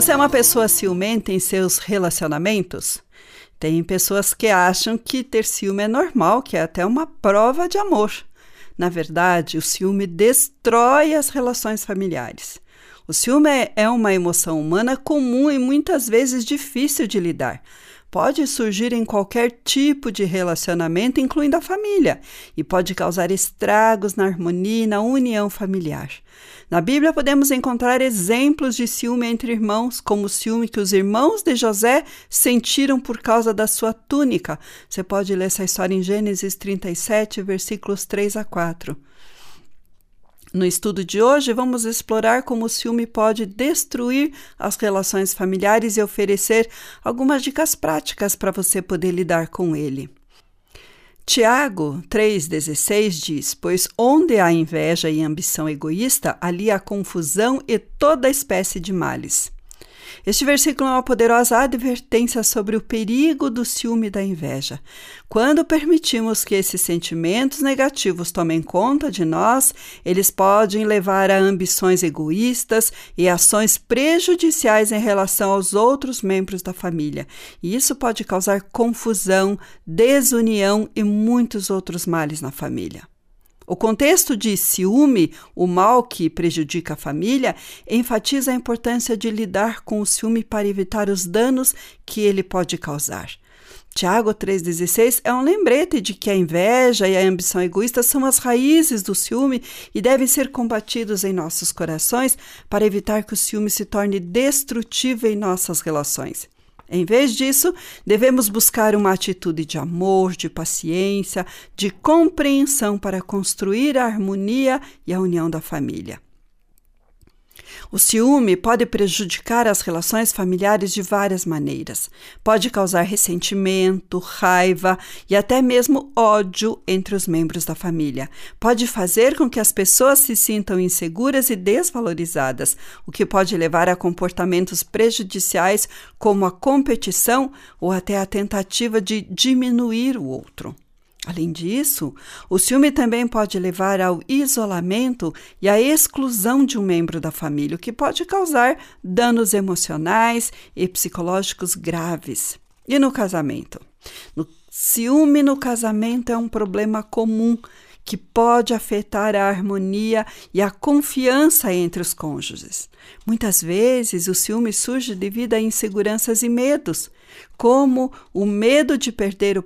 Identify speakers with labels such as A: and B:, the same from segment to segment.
A: Você. É uma pessoa ciumenta em seus relacionamentos? Tem pessoas que acham que ter ciúme é normal, que é até uma prova de amor. Na verdade, o ciúme destrói as relações familiares. O ciúme é- é uma emoção humana comum e muitas vezes difícil de lidar. Pode surgir em qualquer tipo de relacionamento, incluindo a família, e pode causar estragos na harmonia e na união familiar. Na Bíblia podemos encontrar exemplos de ciúme entre irmãos, como o ciúme que os irmãos de José sentiram por causa da sua túnica. Você pode ler essa história em Gênesis 37, versículos 3 a 4. No estudo de hoje, vamos explorar como o ciúme pode destruir as relações familiares e oferecer algumas dicas práticas para você poder lidar com ele. Tiago 3,16 diz: Pois onde há inveja e ambição egoísta, ali há confusão e toda espécie de males. Este versículo é uma poderosa advertência sobre o perigo do ciúme e da inveja. Quando permitimos que esses sentimentos negativos tomem conta de nós, eles podem levar a ambições egoístas e ações prejudiciais em relação aos outros membros da família. E isso pode causar confusão, desunião e muitos outros males na família. O contexto de ciúme, o mal que prejudica a família, enfatiza a importância de lidar com o ciúme para evitar os danos que ele pode causar. Tiago 3,16 é um lembrete de que a inveja e a ambição egoísta são as raízes do ciúme e devem ser combatidos em nossos corações para evitar que o ciúme se torne destrutivo em nossas relações. Em vez disso, devemos buscar uma atitude de amor, de paciência, de compreensão para construir a harmonia e a união da família. O ciúme pode prejudicar as relações familiares de várias maneiras. Pode causar ressentimento, raiva e até mesmo ódio entre os membros da família. Pode fazer com que as pessoas se sintam inseguras e desvalorizadas, o que pode levar a comportamentos prejudiciais como a competição ou até a tentativa de diminuir o outro. Além disso, o ciúme também pode levar ao isolamento e à exclusão de um membro da família, o que pode causar danos emocionais e psicológicos graves. E no casamento? No ciúme no casamento é um problema comum que pode afetar a harmonia e a confiança entre os cônjuges. Muitas vezes o ciúme surge devido a inseguranças e medos, como o medo de perder o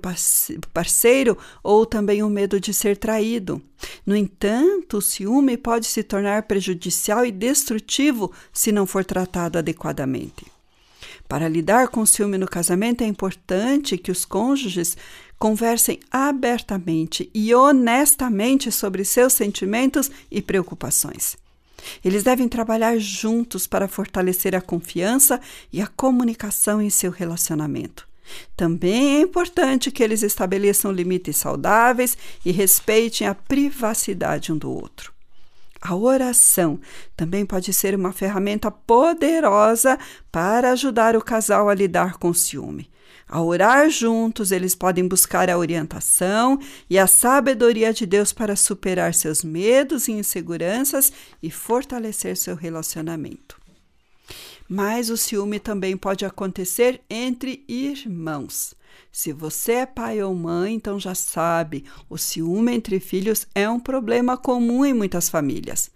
A: parceiro ou também o medo de ser traído. No entanto, o ciúme pode se tornar prejudicial e destrutivo se não for tratado adequadamente. Para lidar com o ciúme no casamento, é importante que os cônjuges conversem abertamente e honestamente sobre seus sentimentos e preocupações. Eles devem trabalhar juntos para fortalecer a confiança e a comunicação em seu relacionamento. Também é importante que eles estabeleçam limites saudáveis e respeitem a privacidade um do outro. A oração também pode ser uma ferramenta poderosa para ajudar o casal a lidar com o ciúme. Ao orar juntos, eles podem buscar a orientação e a sabedoria de Deus para superar seus medos e inseguranças e fortalecer seu relacionamento. Mas o ciúme também pode acontecer entre irmãos. Se você é pai ou mãe, então já sabe, o ciúme entre filhos é um problema comum em muitas famílias.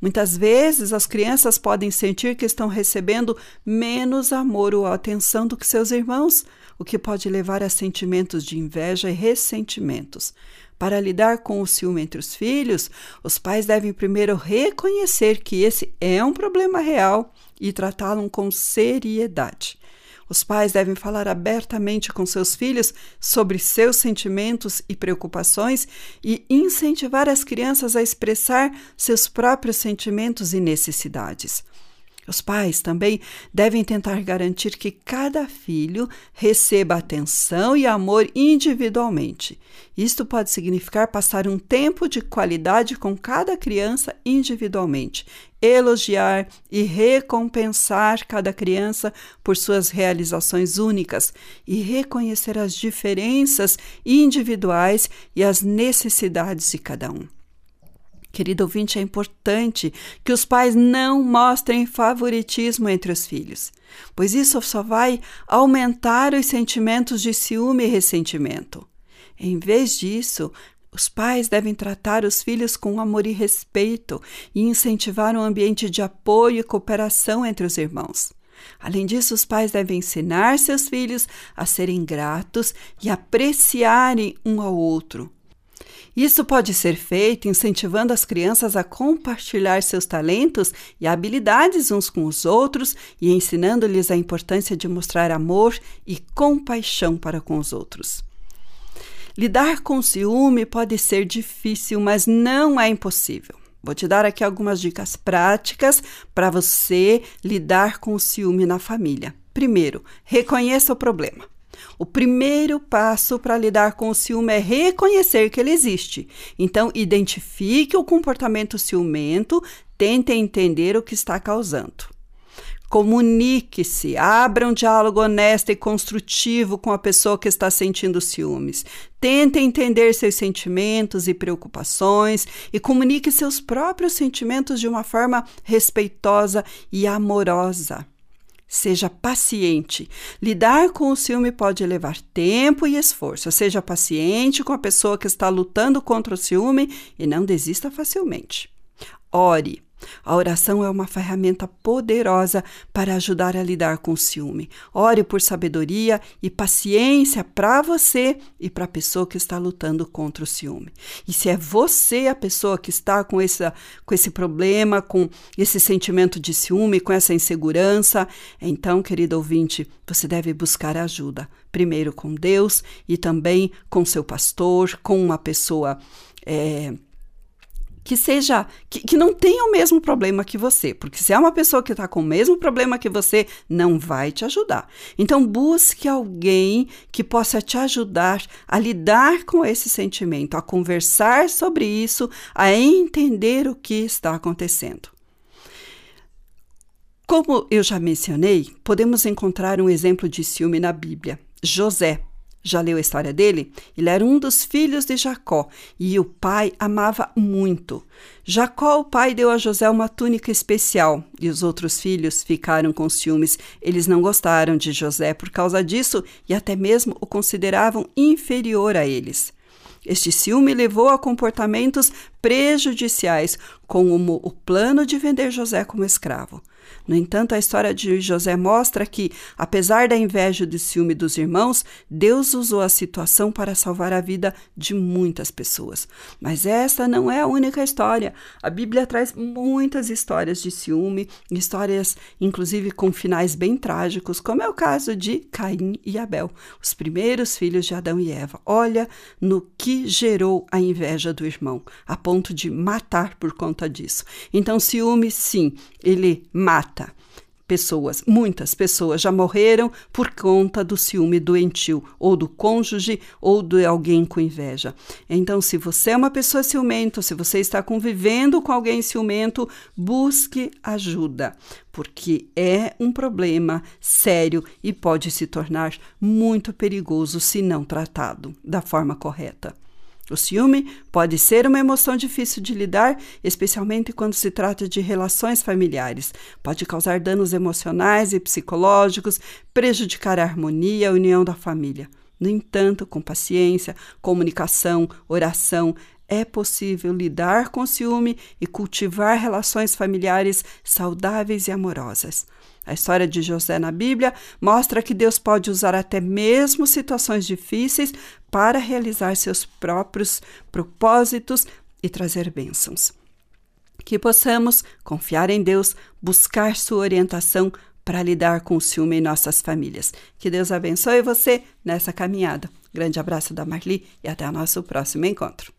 A: Muitas vezes as crianças podem sentir que estão recebendo menos amor ou atenção do que seus irmãos, o que pode levar a sentimentos de inveja e ressentimentos. Para lidar com o ciúme entre os filhos, os pais devem primeiro reconhecer que esse é um problema real e tratá-lo com seriedade. Os pais devem falar abertamente com seus filhos sobre seus sentimentos e preocupações e incentivar as crianças a expressar seus próprios sentimentos e necessidades. Os pais também devem tentar garantir que cada filho receba atenção e amor individualmente. Isto pode significar passar um tempo de qualidade com cada criança individualmente, elogiar e recompensar cada criança por suas realizações únicas e reconhecer as diferenças individuais e as necessidades de cada um. Querido ouvinte, é importante que os pais não mostrem favoritismo entre os filhos, pois isso só vai aumentar os sentimentos de ciúme e ressentimento. Em vez disso, os pais devem tratar os filhos com amor e respeito e incentivar um ambiente de apoio e cooperação entre os irmãos. Além disso, os pais devem ensinar seus filhos a serem gratos e apreciarem um ao outro isso pode ser feito incentivando as crianças a compartilhar seus talentos e habilidades uns com os outros e ensinando-lhes a importância de mostrar amor e compaixão para com os outros. Lidar com ciúme pode ser difícil, mas não é impossível. Vou te dar aqui algumas dicas práticas para você lidar com o ciúme na família. Primeiro, reconheça o problema. O primeiro passo para lidar com o ciúme é reconhecer que ele existe. Então, identifique o comportamento ciumento, tente entender o que está causando. Comunique-se, abra um diálogo honesto e construtivo com a pessoa que está sentindo ciúmes. Tente entender seus sentimentos e preocupações e comunique seus próprios sentimentos de uma forma respeitosa e amorosa. Seja paciente. Lidar com o ciúme pode levar tempo e esforço. Seja paciente com a pessoa que está lutando contra o ciúme e não desista facilmente. Ore. A oração é uma ferramenta poderosa para ajudar a lidar com o ciúme. Ore por sabedoria e paciência para você e para a pessoa que está lutando contra o ciúme. E se é você a pessoa que está com, essa, com esse problema, com esse sentimento de ciúme, com essa insegurança, então, querido ouvinte, você deve buscar ajuda. Primeiro com Deus e também com seu pastor, com uma pessoa. É, que seja que, que não tenha o mesmo problema que você, porque se é uma pessoa que está com o mesmo problema que você, não vai te ajudar. Então busque alguém que possa te ajudar a lidar com esse sentimento, a conversar sobre isso, a entender o que está acontecendo. Como eu já mencionei, podemos encontrar um exemplo de ciúme na Bíblia. José, já leu a história dele? Ele era um dos filhos de Jacó e o pai amava muito. Jacó, o pai, deu a José uma túnica especial e os outros filhos ficaram com ciúmes. Eles não gostaram de José por causa disso e até mesmo o consideravam inferior a eles. Este ciúme levou a comportamentos prejudiciais, como o plano de vender José como escravo. No entanto, a história de José mostra que, apesar da inveja e do ciúme dos irmãos, Deus usou a situação para salvar a vida de muitas pessoas. Mas essa não é a única história. A Bíblia traz muitas histórias de ciúme, histórias inclusive com finais bem trágicos, como é o caso de Caim e Abel, os primeiros filhos de Adão e Eva. Olha no que gerou a inveja do irmão, a ponto de matar por conta disso. Então, ciúme, sim, ele mata. Pessoas, muitas pessoas já morreram por conta do ciúme doentio, ou do cônjuge, ou de alguém com inveja. Então, se você é uma pessoa ciumenta, se você está convivendo com alguém ciumento, busque ajuda, porque é um problema sério e pode se tornar muito perigoso se não tratado da forma correta. O ciúme pode ser uma emoção difícil de lidar, especialmente quando se trata de relações familiares. Pode causar danos emocionais e psicológicos, prejudicar a harmonia e a união da família. No entanto, com paciência, comunicação, oração, é possível lidar com ciúme e cultivar relações familiares saudáveis e amorosas. A história de José na Bíblia mostra que Deus pode usar até mesmo situações difíceis para realizar seus próprios propósitos e trazer bênçãos. Que possamos confiar em Deus, buscar sua orientação para lidar com o ciúme em nossas famílias. Que Deus abençoe você nessa caminhada. Grande abraço da Marli e até o nosso próximo encontro.